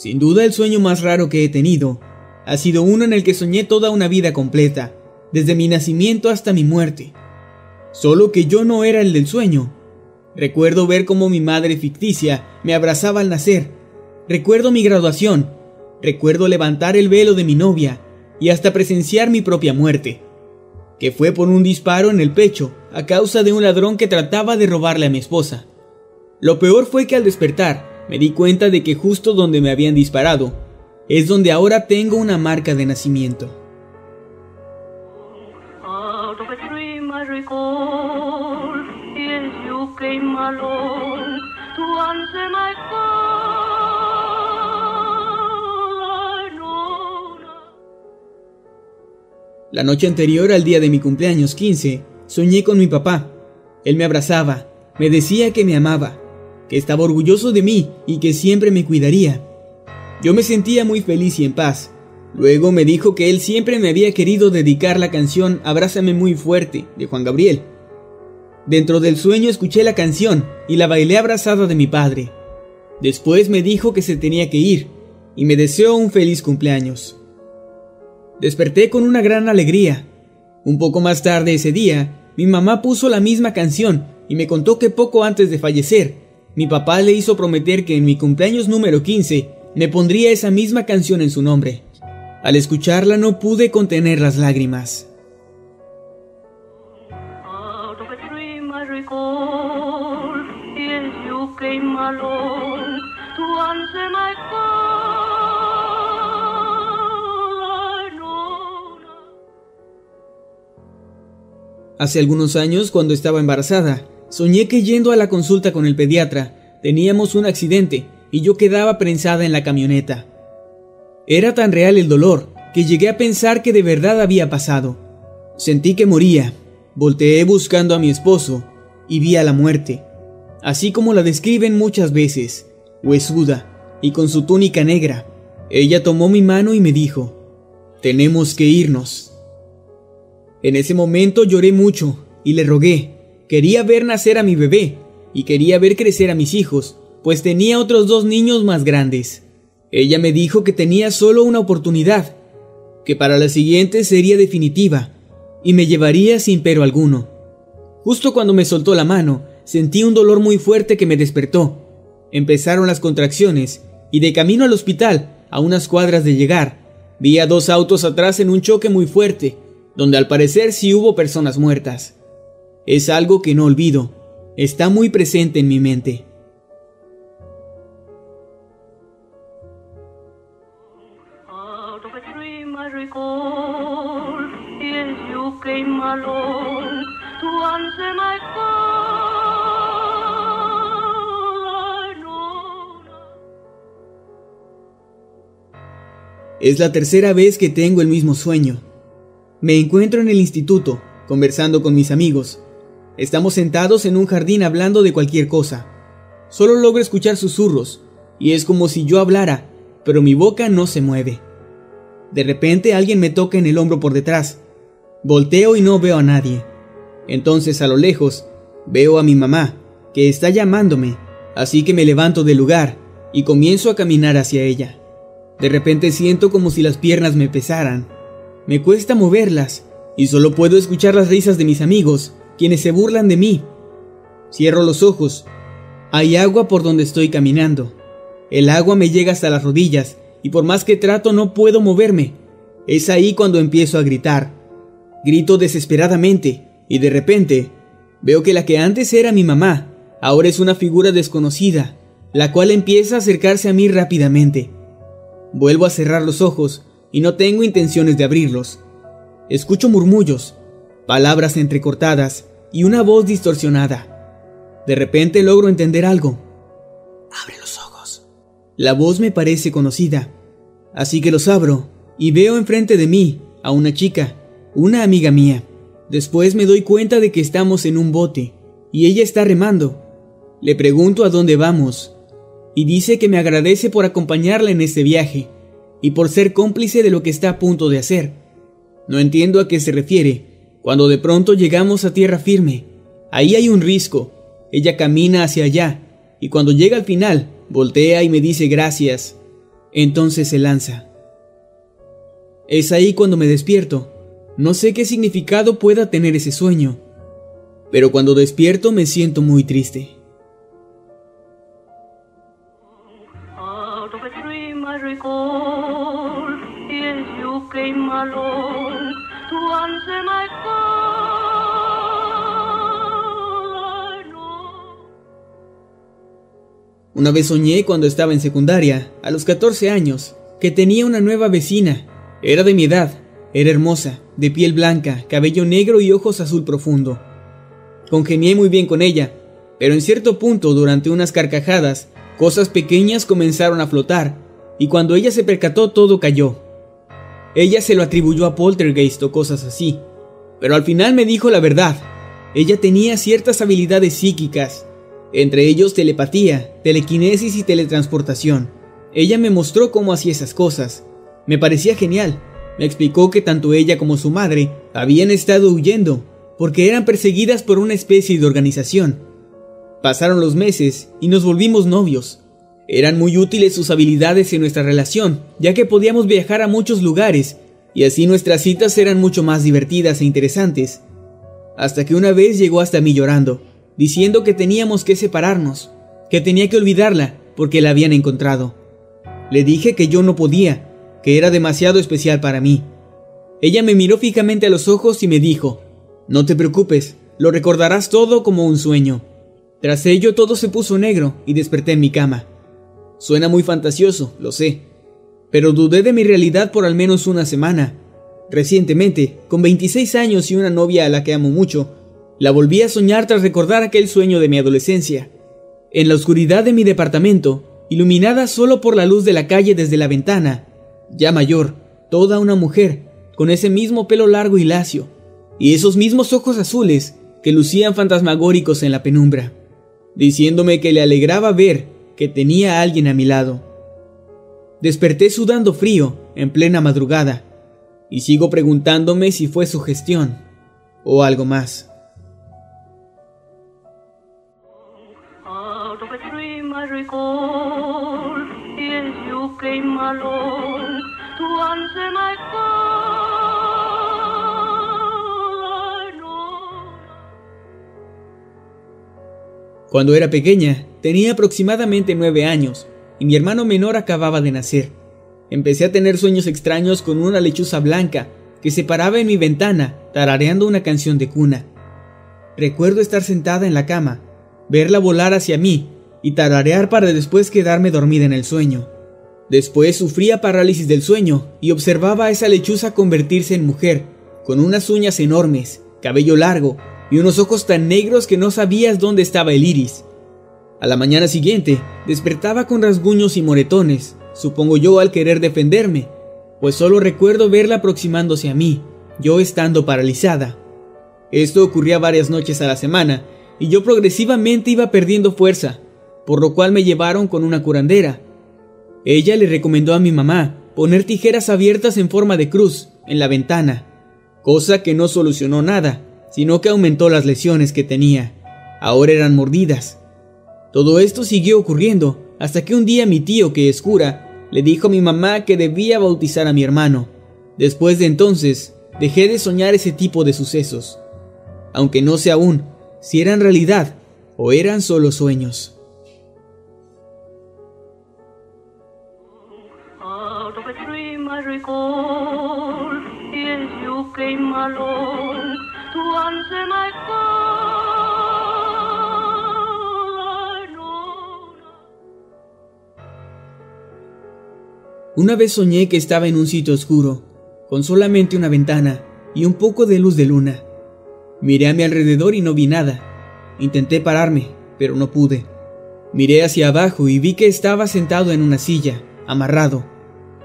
Sin duda el sueño más raro que he tenido ha sido uno en el que soñé toda una vida completa, desde mi nacimiento hasta mi muerte. Solo que yo no era el del sueño. Recuerdo ver cómo mi madre ficticia me abrazaba al nacer. Recuerdo mi graduación. Recuerdo levantar el velo de mi novia y hasta presenciar mi propia muerte, que fue por un disparo en el pecho a causa de un ladrón que trataba de robarle a mi esposa. Lo peor fue que al despertar me di cuenta de que justo donde me habían disparado es donde ahora tengo una marca de nacimiento. La noche anterior al día de mi cumpleaños 15, soñé con mi papá. Él me abrazaba, me decía que me amaba, que estaba orgulloso de mí y que siempre me cuidaría. Yo me sentía muy feliz y en paz. Luego me dijo que él siempre me había querido dedicar la canción Abrázame muy fuerte de Juan Gabriel. Dentro del sueño escuché la canción y la bailé abrazada de mi padre. Después me dijo que se tenía que ir y me deseó un feliz cumpleaños. Desperté con una gran alegría. Un poco más tarde ese día, mi mamá puso la misma canción y me contó que poco antes de fallecer, mi papá le hizo prometer que en mi cumpleaños número 15 me pondría esa misma canción en su nombre. Al escucharla no pude contener las lágrimas. Hace algunos años, cuando estaba embarazada, soñé que yendo a la consulta con el pediatra, teníamos un accidente y yo quedaba prensada en la camioneta. Era tan real el dolor que llegué a pensar que de verdad había pasado. Sentí que moría, volteé buscando a mi esposo y vi a la muerte, así como la describen muchas veces, huesuda y con su túnica negra. Ella tomó mi mano y me dijo, tenemos que irnos. En ese momento lloré mucho y le rogué. Quería ver nacer a mi bebé y quería ver crecer a mis hijos, pues tenía otros dos niños más grandes. Ella me dijo que tenía solo una oportunidad, que para la siguiente sería definitiva, y me llevaría sin pero alguno. Justo cuando me soltó la mano, sentí un dolor muy fuerte que me despertó. Empezaron las contracciones, y de camino al hospital, a unas cuadras de llegar, vi a dos autos atrás en un choque muy fuerte, donde al parecer sí hubo personas muertas. Es algo que no olvido, está muy presente en mi mente. Es la tercera vez que tengo el mismo sueño. Me encuentro en el instituto, conversando con mis amigos. Estamos sentados en un jardín hablando de cualquier cosa. Solo logro escuchar susurros, y es como si yo hablara, pero mi boca no se mueve. De repente alguien me toca en el hombro por detrás. Volteo y no veo a nadie. Entonces a lo lejos veo a mi mamá, que está llamándome, Así que me levanto del lugar y comienzo a caminar hacia ella. De repente siento como si las piernas me pesaran. Me cuesta moverlas y solo puedo escuchar las risas de mis amigos, quienes se burlan de mí. Cierro los ojos. Hay agua por donde estoy caminando. El agua me llega hasta las rodillas y por más que trato no puedo moverme. Es ahí cuando empiezo a gritar. Grito desesperadamente y de repente veo que la que antes era mi mamá ahora es una figura desconocida, la cual empieza a acercarse a mí rápidamente. Vuelvo a cerrar los ojos y no tengo intenciones de abrirlos. Escucho murmullos, palabras entrecortadas y una voz distorsionada. De repente logro entender algo. Abre los ojos. La voz me parece conocida, así que los abro y veo enfrente de mí a una chica, una amiga mía. Después me doy cuenta de que estamos en un bote y ella está remando. Le pregunto a dónde vamos y dice que me agradece por acompañarla en este viaje y por ser cómplice de lo que está a punto de hacer. No entiendo a qué se refiere, cuando de pronto llegamos a tierra firme. Ahí hay un risco. Ella camina hacia allá, y cuando llega al final, voltea y me dice gracias. Entonces se lanza. Es ahí cuando me despierto. No sé qué significado pueda tener ese sueño, pero cuando despierto me siento muy triste. Una vez soñé cuando estaba en secundaria, a los 14 años, que tenía una nueva vecina. Era de mi edad, era hermosa, de piel blanca, cabello negro y ojos azul profundo. Congenié muy bien con ella, pero en cierto punto, durante unas carcajadas, cosas pequeñas comenzaron a flotar, y cuando ella se percató todo cayó. Ella se lo atribuyó a poltergeist o cosas así, pero al final me dijo la verdad. Ella tenía ciertas habilidades psíquicas, entre ellos telepatía, telequinesis y teletransportación. Ella me mostró cómo hacía esas cosas. Me parecía genial. Me explicó que tanto ella como su madre habían estado huyendo, porque eran perseguidas por una especie de organización. Pasaron los meses y nos volvimos novios. Eran muy útiles sus habilidades en nuestra relación, ya que podíamos viajar a muchos lugares, y así nuestras citas eran mucho más divertidas e interesantes. Hasta que una vez llegó hasta mí llorando diciendo que teníamos que separarnos, que tenía que olvidarla porque la habían encontrado. Le dije que yo no podía, que era demasiado especial para mí. Ella me miró fijamente a los ojos y me dijo, No te preocupes, lo recordarás todo como un sueño. Tras ello todo se puso negro y desperté en mi cama. Suena muy fantasioso, lo sé, pero dudé de mi realidad por al menos una semana. Recientemente, con 26 años y una novia a la que amo mucho, la volví a soñar tras recordar aquel sueño de mi adolescencia. En la oscuridad de mi departamento, iluminada solo por la luz de la calle desde la ventana, ya mayor, toda una mujer, con ese mismo pelo largo y lacio, y esos mismos ojos azules que lucían fantasmagóricos en la penumbra, diciéndome que le alegraba ver que tenía a alguien a mi lado. Desperté sudando frío en plena madrugada, y sigo preguntándome si fue su gestión o algo más. Cuando era pequeña, tenía aproximadamente nueve años, y mi hermano menor acababa de nacer. Empecé a tener sueños extraños con una lechuza blanca que se paraba en mi ventana, tarareando una canción de cuna. Recuerdo estar sentada en la cama, verla volar hacia mí y tararear para después quedarme dormida en el sueño. Después sufría parálisis del sueño y observaba a esa lechuza convertirse en mujer, con unas uñas enormes, cabello largo y unos ojos tan negros que no sabías dónde estaba el iris. A la mañana siguiente, despertaba con rasguños y moretones, supongo yo al querer defenderme, pues solo recuerdo verla aproximándose a mí, yo estando paralizada. Esto ocurría varias noches a la semana, y yo progresivamente iba perdiendo fuerza, por lo cual me llevaron con una curandera. Ella le recomendó a mi mamá poner tijeras abiertas en forma de cruz en la ventana, cosa que no solucionó nada, sino que aumentó las lesiones que tenía. Ahora eran mordidas. Todo esto siguió ocurriendo hasta que un día mi tío, que es cura, le dijo a mi mamá que debía bautizar a mi hermano. Después de entonces, dejé de soñar ese tipo de sucesos, aunque no sé aún si eran realidad o eran solo sueños. Una vez soñé que estaba en un sitio oscuro, con solamente una ventana y un poco de luz de luna. Miré a mi alrededor y no vi nada. Intenté pararme, pero no pude. Miré hacia abajo y vi que estaba sentado en una silla, amarrado.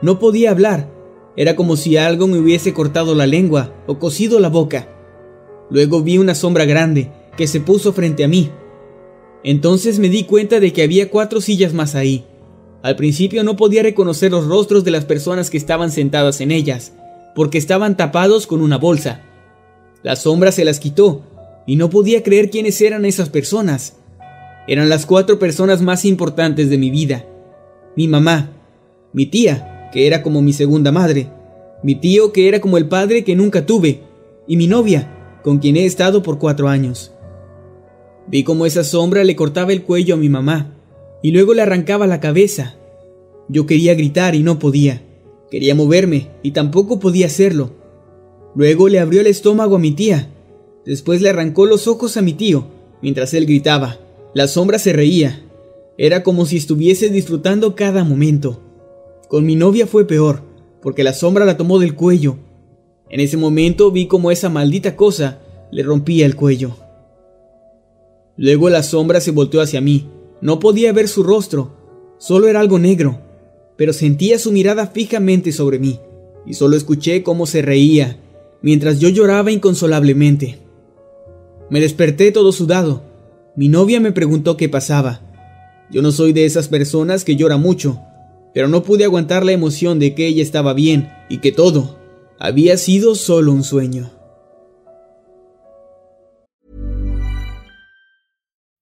No podía hablar. Era como si algo me hubiese cortado la lengua o cosido la boca. Luego vi una sombra grande que se puso frente a mí. Entonces me di cuenta de que había cuatro sillas más ahí. Al principio no podía reconocer los rostros de las personas que estaban sentadas en ellas, porque estaban tapados con una bolsa. La sombra se las quitó, y no podía creer quiénes eran esas personas. Eran las cuatro personas más importantes de mi vida. Mi mamá, mi tía, que era como mi segunda madre, mi tío, que era como el padre que nunca tuve, y mi novia, con quien he estado por cuatro años. Vi cómo esa sombra le cortaba el cuello a mi mamá, y luego le arrancaba la cabeza. Yo quería gritar y no podía. Quería moverme y tampoco podía hacerlo. Luego le abrió el estómago a mi tía. Después le arrancó los ojos a mi tío, mientras él gritaba. La sombra se reía. Era como si estuviese disfrutando cada momento. Con mi novia fue peor, porque la sombra la tomó del cuello. En ese momento vi como esa maldita cosa le rompía el cuello. Luego la sombra se volteó hacia mí. No podía ver su rostro, solo era algo negro, pero sentía su mirada fijamente sobre mí, y solo escuché cómo se reía, mientras yo lloraba inconsolablemente. Me desperté todo sudado. Mi novia me preguntó qué pasaba. Yo no soy de esas personas que llora mucho, pero no pude aguantar la emoción de que ella estaba bien y que todo había sido solo un sueño.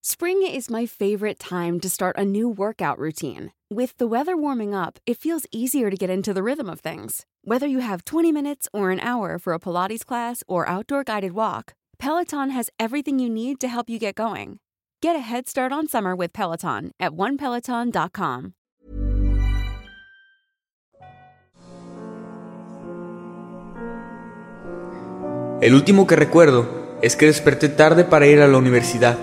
Spring is my favorite time to start a new workout routine. With the weather warming up, it feels easier to get into the rhythm of things. Whether you have 20 minutes or an hour for a Pilates class or outdoor guided walk, Peloton has everything you need to help you get going. Get a head start on summer with Peloton at onepeloton.com. El último que recuerdo es que desperté tarde para ir a la universidad.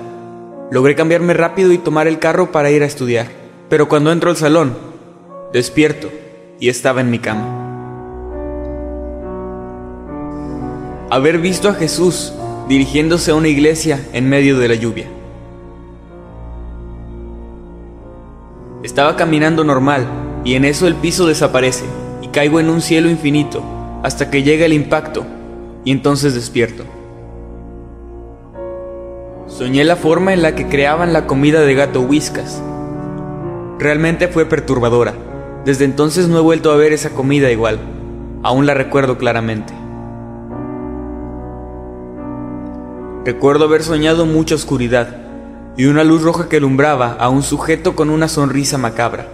Logré cambiarme rápido y tomar el carro para ir a estudiar. Pero cuando entro al salón, despierto y estaba en mi cama. Haber visto a Jesús dirigiéndose a una iglesia en medio de la lluvia. Estaba caminando normal y en eso el piso desaparece y caigo en un cielo infinito hasta que llega el impacto y entonces despierto. Soñé la forma en la que creaban la comida de gato Whiskas. Realmente fue perturbadora. Desde entonces no he vuelto a ver esa comida igual. Aún la recuerdo claramente. Recuerdo haber soñado mucha oscuridad y una luz roja que alumbraba a un sujeto con una sonrisa macabra.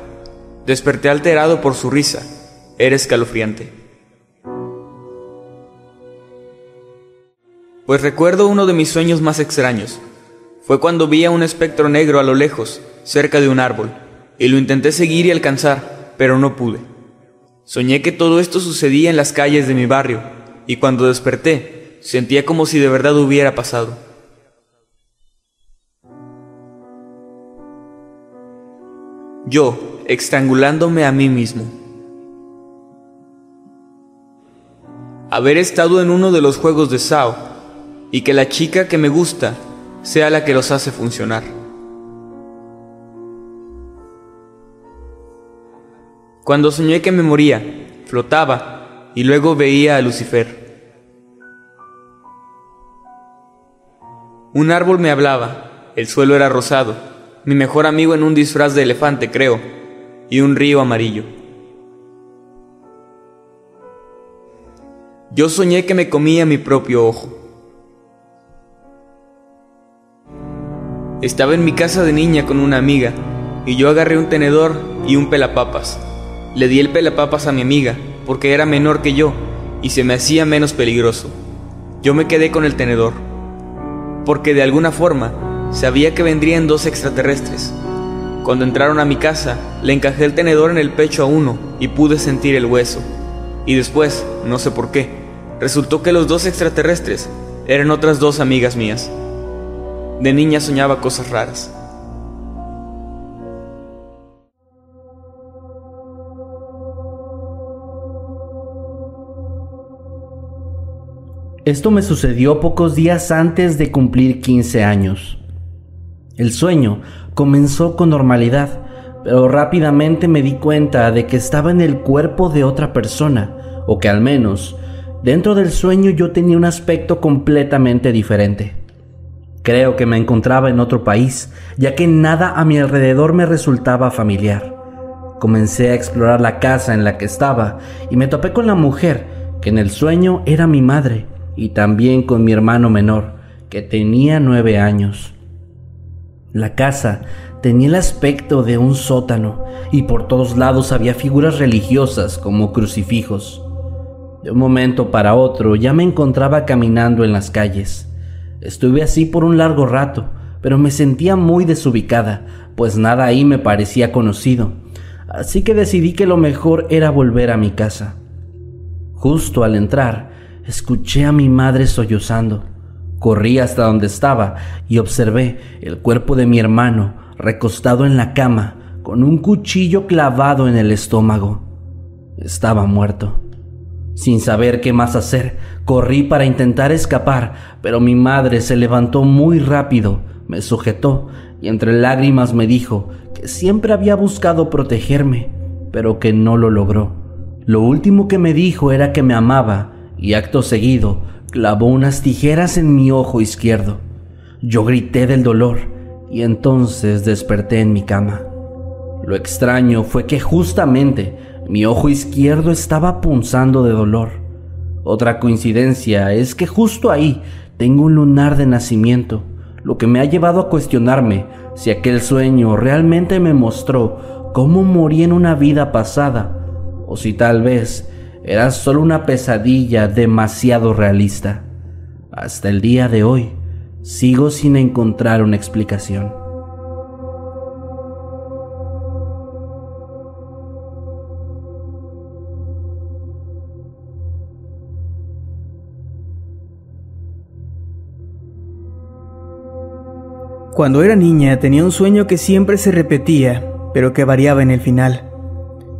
Desperté alterado por su risa. Era escalofriante. Pues recuerdo uno de mis sueños más extraños. Fue cuando vi a un espectro negro a lo lejos, cerca de un árbol, y lo intenté seguir y alcanzar, pero no pude. Soñé que todo esto sucedía en las calles de mi barrio, y cuando desperté, sentía como si de verdad hubiera pasado. Yo, estrangulándome a mí mismo. Haber estado en uno de los juegos de Sao y que la chica que me gusta sea la que los hace funcionar. Cuando soñé que me moría, flotaba y luego veía a Lucifer. Un árbol me hablaba, el suelo era rosado, mi mejor amigo en un disfraz de elefante, creo, y un río amarillo. Yo soñé que me comía mi propio ojo. Estaba en mi casa de niña con una amiga y yo agarré un tenedor y un pelapapas. Le di el pelapapas a mi amiga porque era menor que yo y se me hacía menos peligroso. Yo me quedé con el tenedor porque de alguna forma sabía que vendrían dos extraterrestres. Cuando entraron a mi casa, le encajé el tenedor en el pecho a uno y pude sentir el hueso. Y después, no sé por qué, resultó que los dos extraterrestres eran otras dos amigas mías. De niña soñaba cosas raras. Esto me sucedió pocos días antes de cumplir 15 años. El sueño comenzó con normalidad, pero rápidamente me di cuenta de que estaba en el cuerpo de otra persona, o que al menos dentro del sueño yo tenía un aspecto completamente diferente. Creo que me encontraba en otro país, ya que nada a mi alrededor me resultaba familiar. Comencé a explorar la casa en la que estaba y me topé con la mujer, que en el sueño era mi madre, y también con mi hermano menor, que tenía nueve años. La casa tenía el aspecto de un sótano y por todos lados había figuras religiosas como crucifijos. De un momento para otro ya me encontraba caminando en las calles. Estuve así por un largo rato, pero me sentía muy desubicada, pues nada ahí me parecía conocido, así que decidí que lo mejor era volver a mi casa. Justo al entrar, escuché a mi madre sollozando. Corrí hasta donde estaba y observé el cuerpo de mi hermano recostado en la cama con un cuchillo clavado en el estómago. Estaba muerto. Sin saber qué más hacer, corrí para intentar escapar, pero mi madre se levantó muy rápido, me sujetó y entre lágrimas me dijo que siempre había buscado protegerme, pero que no lo logró. Lo último que me dijo era que me amaba y acto seguido clavó unas tijeras en mi ojo izquierdo. Yo grité del dolor y entonces desperté en mi cama. Lo extraño fue que justamente mi ojo izquierdo estaba punzando de dolor. Otra coincidencia es que justo ahí tengo un lunar de nacimiento, lo que me ha llevado a cuestionarme si aquel sueño realmente me mostró cómo morí en una vida pasada, o si tal vez era solo una pesadilla demasiado realista. Hasta el día de hoy, sigo sin encontrar una explicación. Cuando era niña tenía un sueño que siempre se repetía, pero que variaba en el final.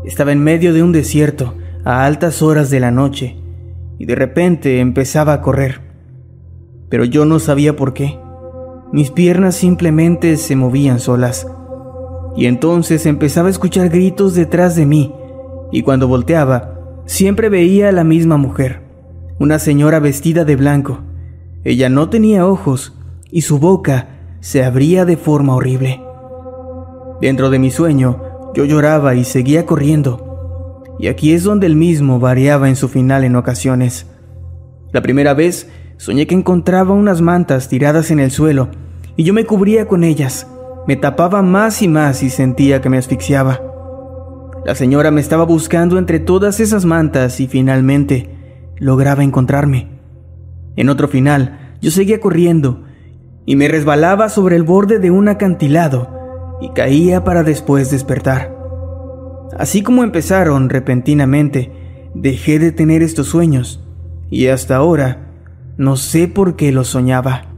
Estaba en medio de un desierto, a altas horas de la noche, y de repente empezaba a correr. Pero yo no sabía por qué. Mis piernas simplemente se movían solas. Y entonces empezaba a escuchar gritos detrás de mí, y cuando volteaba, siempre veía a la misma mujer, una señora vestida de blanco. Ella no tenía ojos, y su boca se abría de forma horrible. Dentro de mi sueño, yo lloraba y seguía corriendo. Y aquí es donde el mismo variaba en su final en ocasiones. La primera vez soñé que encontraba unas mantas tiradas en el suelo y yo me cubría con ellas. Me tapaba más y más y sentía que me asfixiaba. La señora me estaba buscando entre todas esas mantas y finalmente lograba encontrarme. En otro final, yo seguía corriendo y me resbalaba sobre el borde de un acantilado y caía para después despertar. Así como empezaron repentinamente, dejé de tener estos sueños y hasta ahora no sé por qué los soñaba.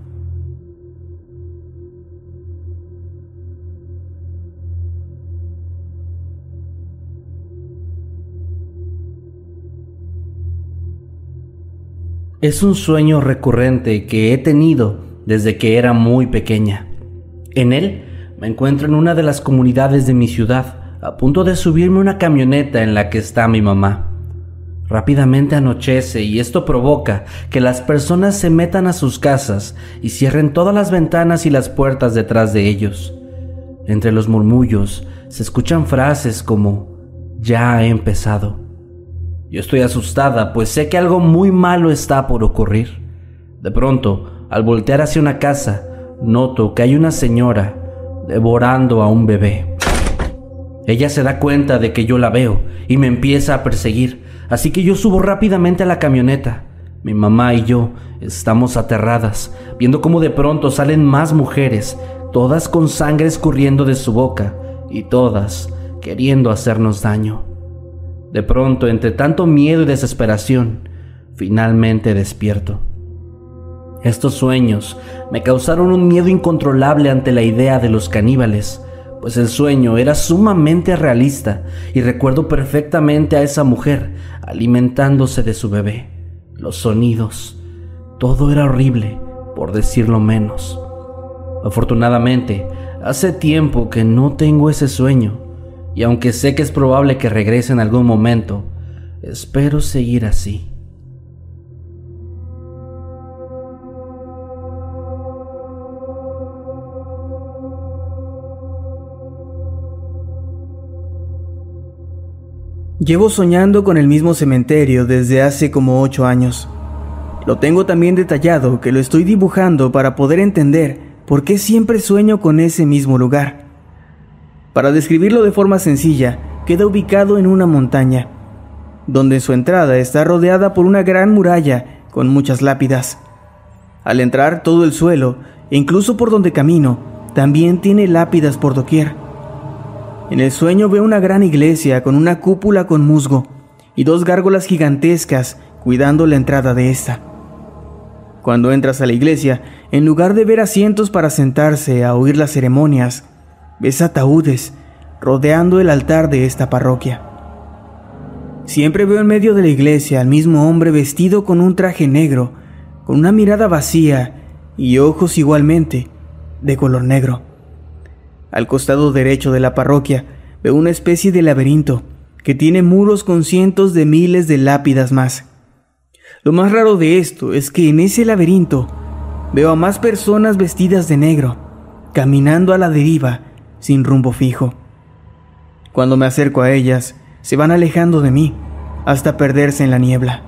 Es un sueño recurrente que he tenido desde que era muy pequeña. En él me encuentro en una de las comunidades de mi ciudad, a punto de subirme una camioneta en la que está mi mamá. Rápidamente anochece y esto provoca que las personas se metan a sus casas y cierren todas las ventanas y las puertas detrás de ellos. Entre los murmullos se escuchan frases como ya ha empezado. Yo estoy asustada, pues sé que algo muy malo está por ocurrir. De pronto, al voltear hacia una casa, noto que hay una señora devorando a un bebé. Ella se da cuenta de que yo la veo y me empieza a perseguir, así que yo subo rápidamente a la camioneta. Mi mamá y yo estamos aterradas, viendo cómo de pronto salen más mujeres, todas con sangre escurriendo de su boca y todas queriendo hacernos daño. De pronto, entre tanto miedo y desesperación, finalmente despierto. Estos sueños me causaron un miedo incontrolable ante la idea de los caníbales, pues el sueño era sumamente realista y recuerdo perfectamente a esa mujer alimentándose de su bebé. Los sonidos, todo era horrible, por decirlo menos. Afortunadamente, hace tiempo que no tengo ese sueño, y aunque sé que es probable que regrese en algún momento, espero seguir así. Llevo soñando con el mismo cementerio desde hace como ocho años. Lo tengo también detallado que lo estoy dibujando para poder entender por qué siempre sueño con ese mismo lugar. Para describirlo de forma sencilla, queda ubicado en una montaña, donde su entrada está rodeada por una gran muralla con muchas lápidas. Al entrar todo el suelo, e incluso por donde camino, también tiene lápidas por doquier. En el sueño veo una gran iglesia con una cúpula con musgo y dos gárgolas gigantescas cuidando la entrada de esta. Cuando entras a la iglesia, en lugar de ver asientos para sentarse a oír las ceremonias, ves ataúdes rodeando el altar de esta parroquia. Siempre veo en medio de la iglesia al mismo hombre vestido con un traje negro, con una mirada vacía y ojos igualmente de color negro. Al costado derecho de la parroquia veo una especie de laberinto que tiene muros con cientos de miles de lápidas más. Lo más raro de esto es que en ese laberinto veo a más personas vestidas de negro, caminando a la deriva, sin rumbo fijo. Cuando me acerco a ellas, se van alejando de mí, hasta perderse en la niebla.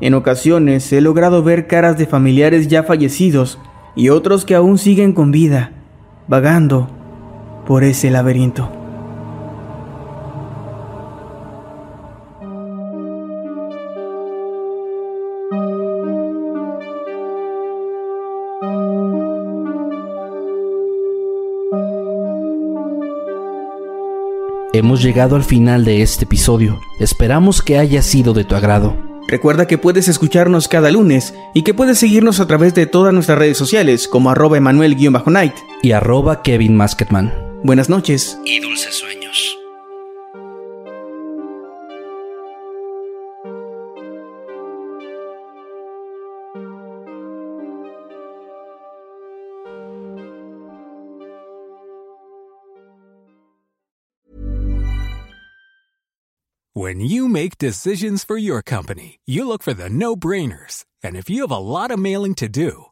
En ocasiones he logrado ver caras de familiares ya fallecidos y otros que aún siguen con vida, vagando por ese laberinto. Hemos llegado al final de este episodio. Esperamos que haya sido de tu agrado. Recuerda que puedes escucharnos cada lunes y que puedes seguirnos a través de todas nuestras redes sociales como arroba emanuel-night y arroba Kevin Masketman. Buenas noches y dulces sueños. When you make decisions for your company, you look for the no-brainers. And if you have a lot of mailing to do,